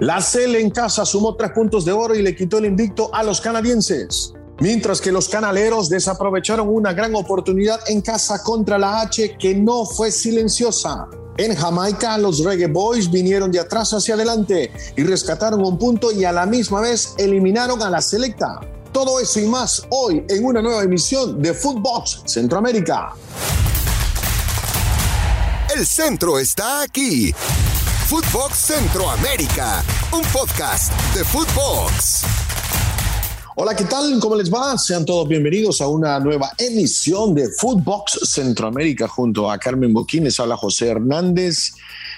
La CL en casa sumó tres puntos de oro y le quitó el invicto a los canadienses. Mientras que los canaleros desaprovecharon una gran oportunidad en casa contra la H que no fue silenciosa. En Jamaica, los Reggae Boys vinieron de atrás hacia adelante y rescataron un punto y a la misma vez eliminaron a la selecta. Todo eso y más hoy en una nueva emisión de Footbox Centroamérica. El centro está aquí. Footbox Centroamérica, un podcast de Footbox. Hola, ¿qué tal? ¿Cómo les va? Sean todos bienvenidos a una nueva emisión de Footbox Centroamérica junto a Carmen Boquines. Habla José Hernández.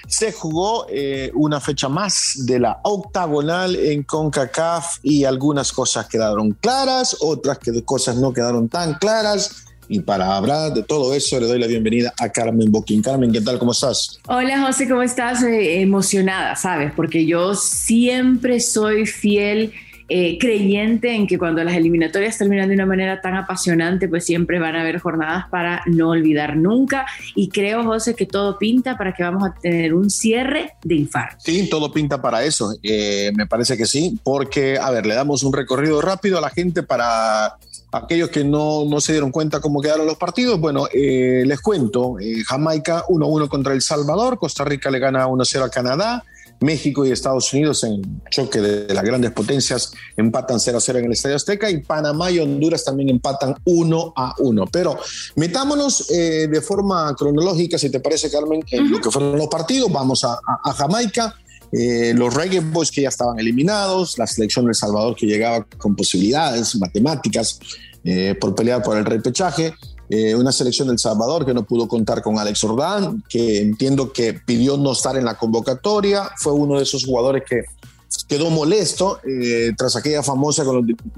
Se jugó eh, una fecha más de la octagonal en CONCACAF y algunas cosas quedaron claras, otras que cosas no quedaron tan claras. Y para hablar de todo eso, le doy la bienvenida a Carmen Boquín. Carmen, ¿qué tal? ¿Cómo estás? Hola, José, ¿cómo estás? Eh, emocionada, ¿sabes? Porque yo siempre soy fiel. Eh, creyente en que cuando las eliminatorias terminan de una manera tan apasionante, pues siempre van a haber jornadas para no olvidar nunca. Y creo, José, que todo pinta para que vamos a tener un cierre de infarto. Sí, todo pinta para eso. Eh, me parece que sí, porque, a ver, le damos un recorrido rápido a la gente para aquellos que no, no, se dieron cuenta cómo quedaron los partidos, bueno, eh, les cuento, eh, Jamaica 1-1 contra El Salvador, Costa Rica le gana 1-0 a Canadá, México y Estados Unidos en choque de, las grandes potencias empatan 0-0 en el Estadio Azteca y Panamá y Honduras también empatan 1-1. Pero metámonos eh, de forma cronológica, si te parece, Carmen, en lo que fueron los partidos. Vamos a, a, a Jamaica. Eh, los Reggae Boys que ya estaban eliminados, la selección de El Salvador que llegaba con posibilidades matemáticas eh, por pelear por el repechaje, eh, una selección del Salvador que no pudo contar con Alex Ordán, que entiendo que pidió no estar en la convocatoria, fue uno de esos jugadores que quedó molesto eh, tras aquella famosa,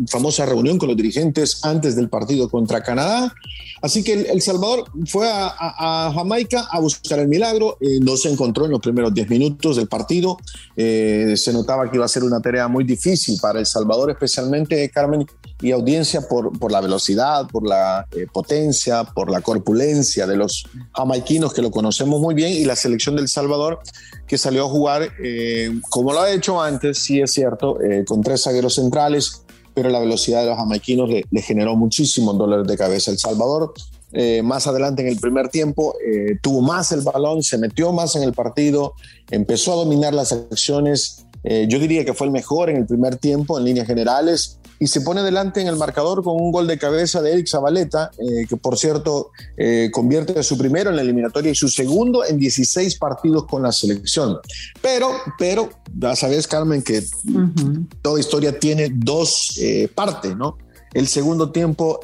famosa reunión con los dirigentes antes del partido contra Canadá. Así que El, Salvador fue a, Jamaica a buscar el milagro, eh, no se encontró en los primeros 10 minutos del partido, eh, se notaba que iba a ser una tarea muy difícil para El Salvador, especialmente Carmen y audiencia por, por la velocidad, por la eh, potencia, por la corpulencia de los jamaiquinos que lo conocemos muy bien y la selección del Salvador que salió a jugar eh, como lo ha hecho antes, sí es cierto, eh, con tres zagueros centrales, pero la velocidad de los jamaiquinos le, le generó muchísimos dólares de cabeza. El Salvador, eh, más adelante en el primer tiempo, eh, tuvo más el balón, se metió más en el partido, empezó a dominar las acciones. Eh, yo diría que fue el mejor en el primer tiempo en líneas generales y se pone delante en el marcador con un gol de cabeza de Eric Zabaleta, eh, que por cierto eh, convierte su primero en la eliminatoria y su segundo en 16 partidos con la selección. Pero, pero, ya sabes, Carmen, que uh -huh. toda historia tiene dos eh, partes, ¿no? El segundo tiempo,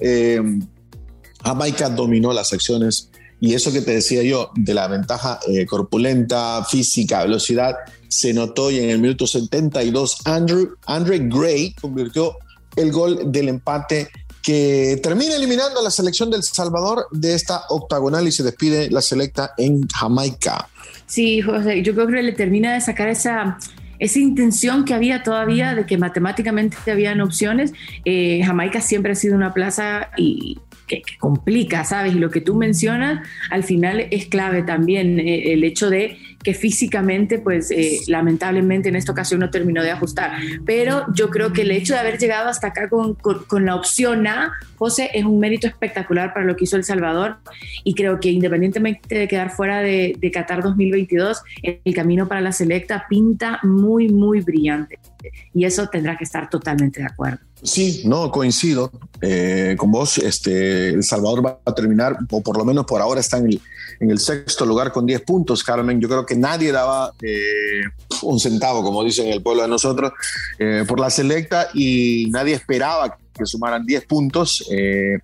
Jamaica dominó las acciones y eso que te decía yo de la ventaja eh, corpulenta, física, velocidad, se notó y en el minuto 72 Andrew, Andre Gray convirtió el gol del empate que termina eliminando a la selección del Salvador de esta octagonal y se despide la selecta en Jamaica. Sí, José, yo creo que le termina de sacar esa, esa intención que había todavía de que matemáticamente habían opciones. Eh, Jamaica siempre ha sido una plaza y que, que, complica, ¿sabes? Y lo que tú mencionas al final es clave también, eh, el hecho de que físicamente, pues eh, lamentablemente en esta ocasión no terminó de ajustar. Pero yo creo que el hecho de haber llegado hasta acá con, con, con, la opción A, José, es un mérito espectacular para lo que hizo El Salvador y creo que independientemente de quedar fuera de, de Qatar 2022, el camino para la selecta pinta muy, muy brillante. Y eso tendrá que estar totalmente de acuerdo. Sí, no, coincido eh, con vos. Este, el Salvador va a terminar, o por lo menos por ahora está en el, en el sexto lugar con 10 puntos, Carmen. Yo creo que nadie daba eh, un centavo, como dicen en el pueblo de nosotros, eh, por la selecta y nadie esperaba que sumaran 10 puntos, eh,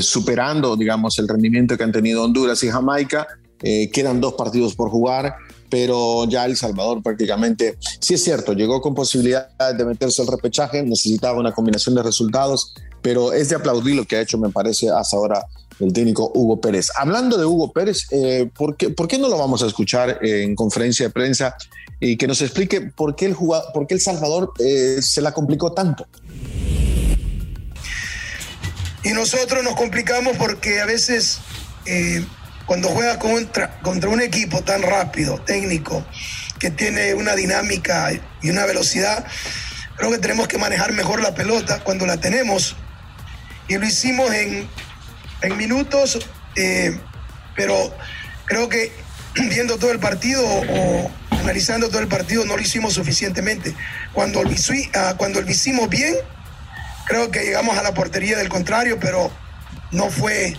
superando, digamos, el rendimiento que han tenido Honduras y Jamaica. quedan dos partidos por jugar pero ya El Salvador prácticamente, sí es cierto, llegó con posibilidad de meterse al repechaje, necesitaba una combinación de resultados, pero es de aplaudir lo que ha hecho, me parece, hasta ahora el técnico Hugo Pérez. Hablando de Hugo Pérez, eh, ¿por, qué, ¿por, qué, no lo vamos a escuchar en conferencia de prensa y que nos explique por qué el, jugador, por qué el Salvador eh, se la complicó tanto? Y nosotros nos complicamos porque a veces eh, cuando juega contra, contra un equipo tan rápido, técnico, que tiene una dinámica y una velocidad. Creo que tenemos que manejar mejor la pelota cuando la tenemos. Y lo hicimos en, en minutos, eh, pero creo que viendo todo el partido o analizando todo el partido no lo hicimos suficientemente. Cuando lo, ah, cuando lo hicimos bien, creo que llegamos a la portería del contrario, pero no fue,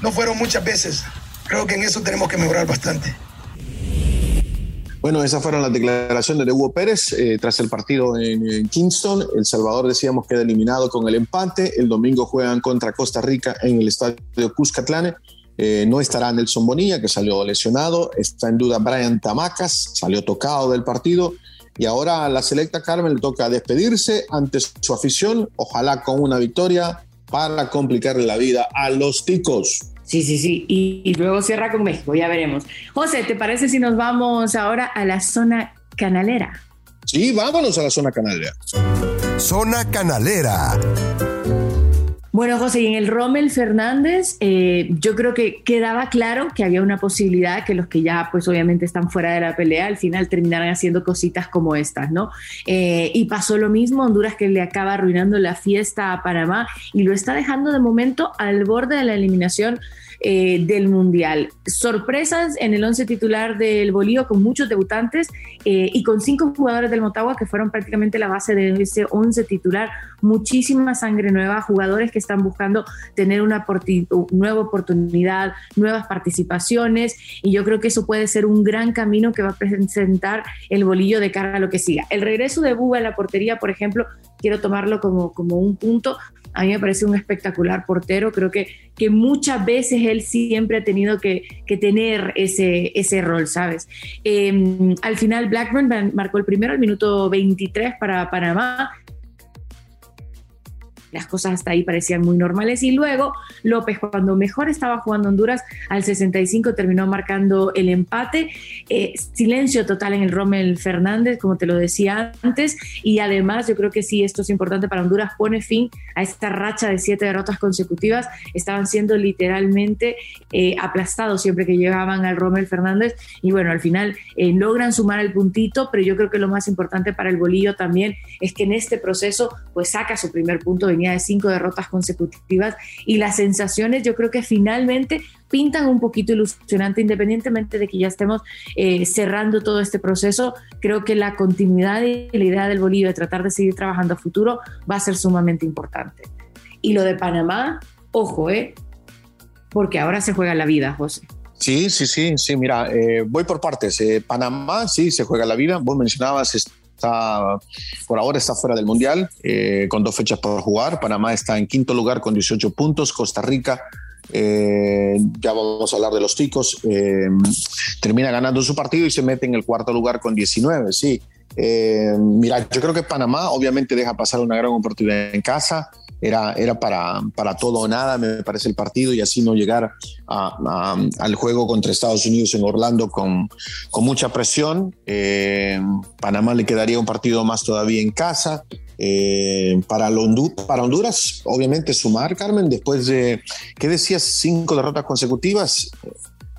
no fueron muchas veces. Creo que en eso tenemos que mejorar bastante. Bueno, esas fueron las declaraciones de Hugo Pérez eh, tras el partido en, Kingston. El Salvador, decíamos, queda eliminado con el empate. El domingo juegan contra Costa Rica en el estadio Cuscatlán. Eh, no estará Nelson Bonilla, que salió lesionado. Está en duda Brian Tamacas, salió tocado del partido. Y ahora a la selecta Carmen le toca despedirse ante su afición, ojalá con una victoria para complicarle la vida a los ticos. Sí, sí, sí. Y, luego cierra con México, ya veremos. José, ¿te parece si nos vamos ahora a la zona canalera? Sí, vámonos a la zona canalera. Zona canalera. Bueno, José, y en el Rommel Fernández, eh, yo creo que quedaba claro que había una posibilidad que los que ya, pues obviamente están fuera de la pelea, al final terminaran haciendo cositas como estas, ¿no? Eh, y pasó lo mismo, Honduras que le acaba arruinando la fiesta a Panamá y lo está dejando de momento al borde de la eliminación eh, del Mundial. Sorpresas en el once titular del Bolívar con muchos debutantes eh, y con cinco jugadores del Motagua que fueron prácticamente la base de ese once titular. Muchísima sangre nueva, jugadores que están buscando tener una nueva oportunidad, nuevas participaciones y yo creo que eso puede ser un gran camino que va a presentar el bolillo de cara a lo que siga. El regreso de Buba a la portería, por ejemplo, quiero tomarlo como, como un punto a mí me parece un espectacular portero. Creo que, que muchas veces él siempre ha tenido que, tener ese, ese rol, ¿sabes? Em, al final, Blackburn marcó el primero, al minuto 23 para Panamá las cosas hasta ahí parecían muy normales. Y luego López, cuando mejor estaba jugando Honduras, al 65 terminó marcando el empate. Eh, silencio total en el Rommel Fernández, como te lo decía antes. Y además, yo creo que sí, esto es importante para Honduras, pone fin a esta racha de siete derrotas consecutivas. Estaban siendo literalmente eh, aplastados siempre que llegaban al Rommel Fernández. Y bueno, al final eh, logran sumar el puntito, pero yo creo que lo más importante para el bolillo también es que en este proceso, pues saca su primer punto de de cinco derrotas consecutivas y las sensaciones yo creo que finalmente pintan un poquito ilusionante, independientemente de que ya estemos eh, cerrando todo este proceso, creo que la continuidad y la idea del Bolívar de tratar de seguir trabajando a futuro va a ser sumamente importante. Y lo de Panamá, ojo, ¿eh? Porque ahora se juega la vida, José. Sí, sí, sí, sí, mira, eh, voy por partes. Eh, Panamá, sí, se juega la vida. Vos mencionabas está, por ahora está fuera del Mundial, eh, con dos fechas por jugar. Panamá está en quinto lugar con 18 puntos. Costa Rica, eh, ya vamos a hablar de los ticos, eh, termina ganando su partido y se mete en el cuarto lugar con 19. Sí, mira, yo creo que Panamá obviamente deja pasar una gran oportunidad en casa era, era para, para todo o nada, me parece el partido, y así no llegar al juego contra Estados Unidos en Orlando con, con mucha presión. Eh, Panamá le quedaría un partido más todavía en casa. Eh, para, para Honduras, obviamente sumar, Carmen, después de, ¿qué decías? Cinco derrotas consecutivas.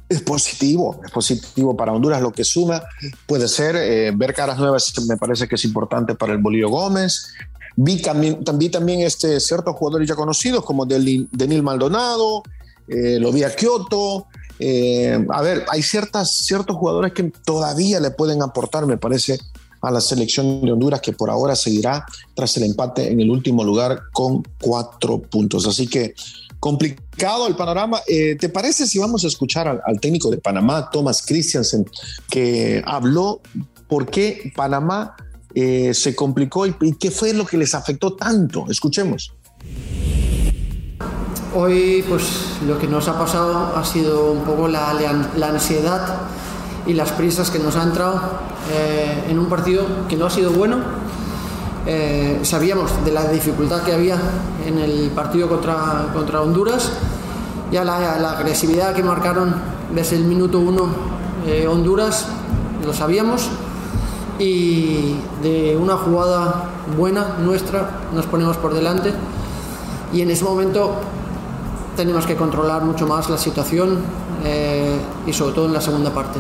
Es positivo, es positivo para Honduras lo que suma. Puede ser eh, ver caras nuevas, me parece que es importante para el Bolívar Gómez, Vi también, también, también este, ciertos jugadores ya conocidos como Denil Maldonado, eh, lo vi a Kioto. Eh, a ver, hay ciertas, ciertos jugadores que todavía le pueden aportar, me parece, a la selección de Honduras, que por ahora seguirá tras el empate en el último lugar con cuatro puntos. Así que complicado el panorama. Eh, ¿Te parece si vamos a escuchar al, al técnico de Panamá, Thomas Christiansen, que habló por qué Panamá eh, se complicó y, qué fue lo que les afectó tanto. Escuchemos. Hoy, pues lo que nos ha pasado ha sido un poco la, la ansiedad y las prisas que nos ha entrado eh, en un partido que no ha sido bueno. Eh, sabíamos de la dificultad que había en el partido contra, contra Honduras, ya la, la agresividad que marcaron desde el minuto uno Honduras, lo sabíamos y de una jugada buena nuestra nos ponemos por delante y en ese momento tenemos que controlar mucho más la situación eh, y sobre todo en la segunda parte.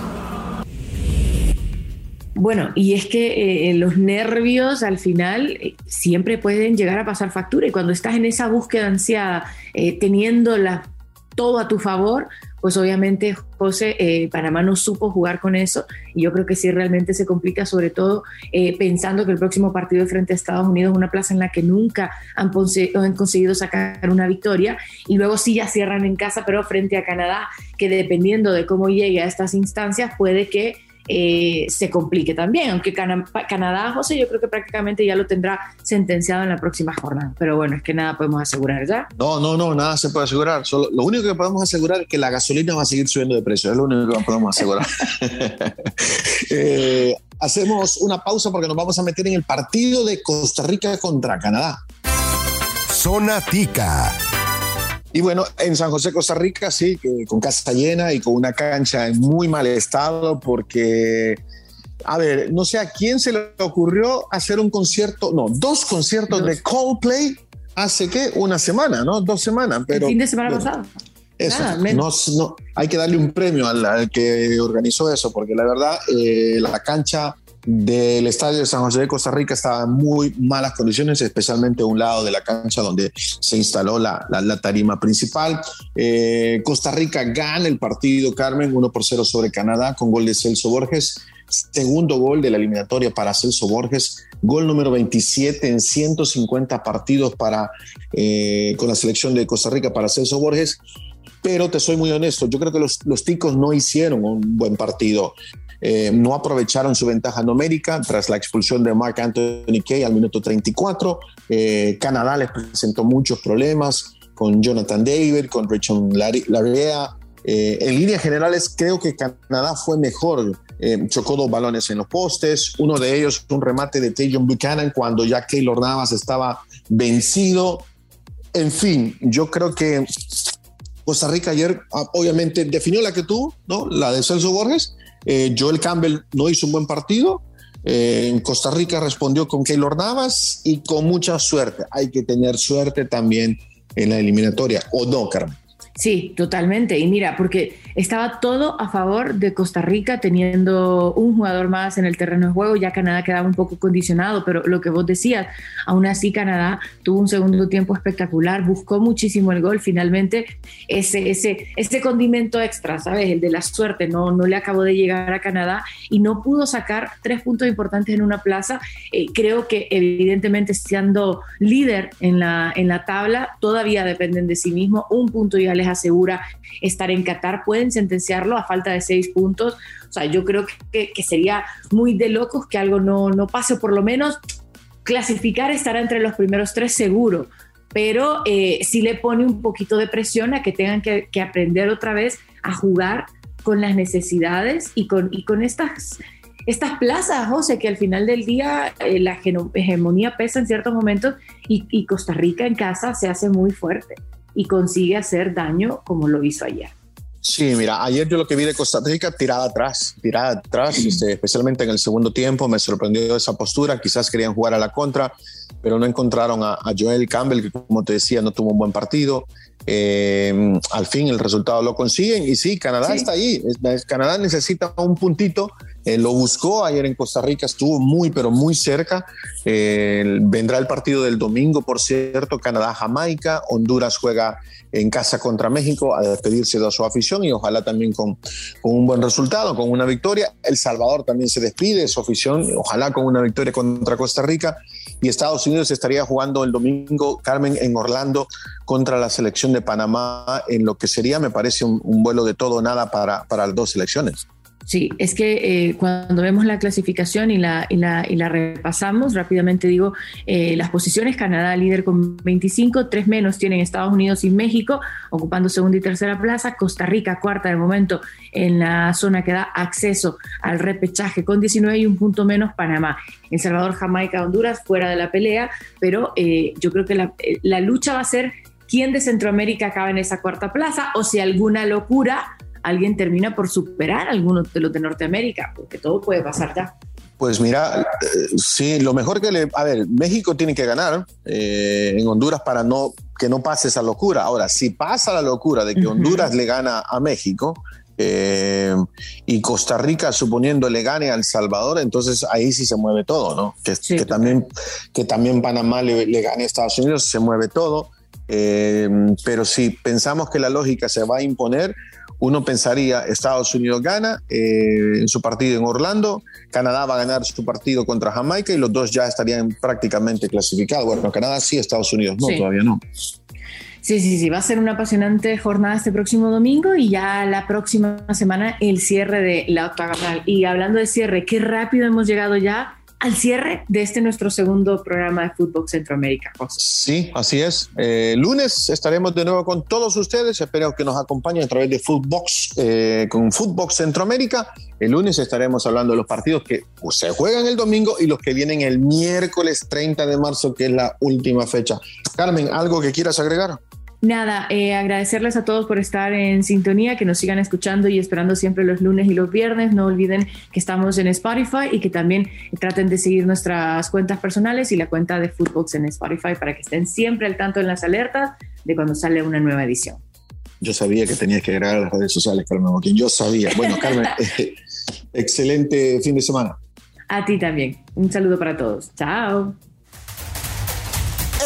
Bueno, y es que eh, los nervios al final eh, siempre pueden llegar a pasar factura y cuando estás en esa búsqueda ansiada, eh, teniendo la, todo a tu favor, pues obviamente José, eh, Panamá no supo jugar con eso y yo creo que sí realmente se complica, sobre todo eh, pensando que el próximo partido frente a Estados Unidos es una plaza en la que nunca han, han, conseguido sacar una victoria y luego sí ya cierran en casa, pero frente a Canadá, que dependiendo de cómo llegue a estas instancias puede que eh, se complique también, aunque Canadá, José, yo creo que prácticamente ya lo tendrá sentenciado en la próxima jornada, pero bueno, es que nada podemos asegurar ya. No, no, no, nada se puede asegurar, Solo, lo único que podemos asegurar es que la gasolina va a seguir subiendo de precio, es lo único que podemos asegurar. eh, hacemos una pausa porque nos vamos a meter en el partido de Costa Rica contra Canadá. Zona Tica. Y bueno, en San José, Costa Rica, sí, con casa llena y con una cancha en muy mal estado porque, a ver, no sé a quién se le ocurrió hacer un concierto, no, dos conciertos dos. de Coldplay hace que una semana, ¿no? Dos semanas. Pero, El fin de semana bueno, pasado. Eso, Nada, no, no, hay que darle un premio al, al, que organizó eso, porque la verdad, eh, la cancha del estadio de San José de Costa Rica estaba en muy malas condiciones, especialmente un lado de la cancha donde se instaló la, la, tarima principal. Eh, Costa Rica gana el partido, Carmen, 1 por 0 sobre Canadá con gol de Celso Borges. Segundo gol de la eliminatoria para Celso Borges, gol número 27 en 150 partidos para, eh, con la selección de Costa Rica para Celso Borges. Pero te soy muy honesto, yo creo que los, los ticos no hicieron un buen partido. Eh, no aprovecharon su ventaja numérica tras la expulsión de Mark Anthony Kay al minuto 34. Eh, Canadá les presentó muchos problemas con Jonathan David, con Richard Larea. Eh, en líneas generales, creo que Canadá fue mejor. chocó dos balones en los postes. Uno de ellos, un remate de Tajon Buchanan cuando ya Keylor Navas estaba vencido. En fin, yo creo que Costa Rica ayer, obviamente, definió la que tuvo, ¿no? La de Celso Borges eh, Joel Campbell no hizo un buen partido. Eh, en Costa Rica respondió con Keylor Navas y con mucha suerte. Hay que tener suerte también en la eliminatoria, ¿o no, Carmen? Sí, totalmente. Y mira, porque estaba todo a favor de Costa Rica teniendo un jugador más en el terreno de juego, ya Canadá quedaba un poco condicionado, pero lo que vos decías, aún así Canadá tuvo un segundo tiempo espectacular, buscó muchísimo el gol, finalmente ese, ese, ese condimento extra, ¿sabes? El de la suerte, no, no le acabó de llegar a Canadá y no pudo sacar tres puntos importantes en una plaza. Eh, creo que evidentemente siendo líder en la, en la tabla, todavía dependen de sí mismo, un punto ya les asegura estar en Qatar, pueden sentenciarlo a falta de seis puntos. O sea, yo creo que, que sería muy de locos que algo no, no pase, por lo menos clasificar estará entre los primeros tres seguro, pero eh, sí le pone un poquito de presión a que tengan que, aprender otra vez a jugar con las necesidades y con, y con estas estas plazas, José, que al final del día eh, la hegemonía pesa en ciertos momentos y, Costa Rica en casa se hace muy fuerte y consigue hacer daño como lo hizo ayer. Sí, mira, ayer yo lo que vi de Costa Rica tirada atrás, tirada atrás, este, especialmente en el segundo tiempo, me sorprendió esa postura, quizás querían jugar a la contra, pero no encontraron a, a Joel Campbell, que como te decía, no tuvo un buen partido. Eh, al fin el resultado lo consiguen y sí, Canadá sí. está ahí. Canadá necesita un puntito. Eh, lo buscó ayer en Costa Rica, estuvo muy, pero muy cerca. Eh, vendrá el partido del domingo, por cierto, Canadá-Jamaica. Honduras juega en casa contra México a despedirse de su afición y ojalá también con, con, un buen resultado, con una victoria. El Salvador también se despide de su afición, ojalá con una victoria contra Costa Rica. Y Estados Unidos estaría jugando el domingo, Carmen, en Orlando contra la selección de Panamá en lo que sería, me parece, un, un vuelo de todo o nada para, para las dos selecciones. Sí, es que eh, cuando vemos la clasificación y la, y la, repasamos, rápidamente digo, eh, las posiciones, Canadá líder con 25, tres menos tienen Estados Unidos y México, ocupando segunda y tercera plaza, Costa Rica cuarta de momento en la zona que da acceso al repechaje con 19 y un punto menos Panamá. El Salvador, Jamaica, Honduras fuera de la pelea, pero eh, yo creo que la, la lucha va a ser quién de Centroamérica acaba en esa cuarta plaza o si alguna locura alguien termina por superar a alguno de los de Norteamérica, porque todo puede pasar ya. Pues mira, eh, sí, lo mejor que le... A ver, México tiene que ganar eh, en Honduras para no que no pase esa locura. Ahora, si pasa la locura de que Honduras uh -huh. le gana a México, eh, y Costa Rica suponiendo le gane a El Salvador, entonces ahí sí se mueve todo, ¿no? Que, que también, que también Panamá le, gane a Estados Unidos, se mueve todo. Eh, pero si pensamos que la lógica se va a imponer, uno pensaría Estados Unidos gana eh, en su partido en Orlando, Canadá va a ganar su partido contra Jamaica y los dos ya estarían prácticamente clasificados. Bueno, Canadá sí, Estados Unidos no, todavía no. Sí, sí, sí, va a ser una apasionante jornada este próximo domingo y ya la próxima semana el cierre de la octagonal. Y hablando de cierre, qué rápido hemos llegado ya al cierre de este nuestro segundo programa de Fútbol Centroamérica. Sí, así es. Eh, lunes estaremos de nuevo con todos ustedes. Espero que nos acompañen a través de Footbox eh, con Footbox Centroamérica. El lunes estaremos hablando de los partidos que se juegan el domingo y los que vienen el miércoles 30 de marzo, que es la última fecha. Carmen, ¿algo que quieras agregar? Nada, eh, agradecerles a todos por estar en sintonía, que nos sigan escuchando y esperando siempre los lunes y los viernes. No olviden que estamos en Spotify y que también traten de seguir nuestras cuentas personales y la cuenta de Footbox en Spotify para que estén siempre al tanto en las alertas de cuando sale una nueva edición. Yo sabía que tenías que agregar a las redes sociales, Carmen Boquín. Yo sabía. Bueno, Carmen, excelente fin de semana. A ti también. Un saludo para todos. Chao.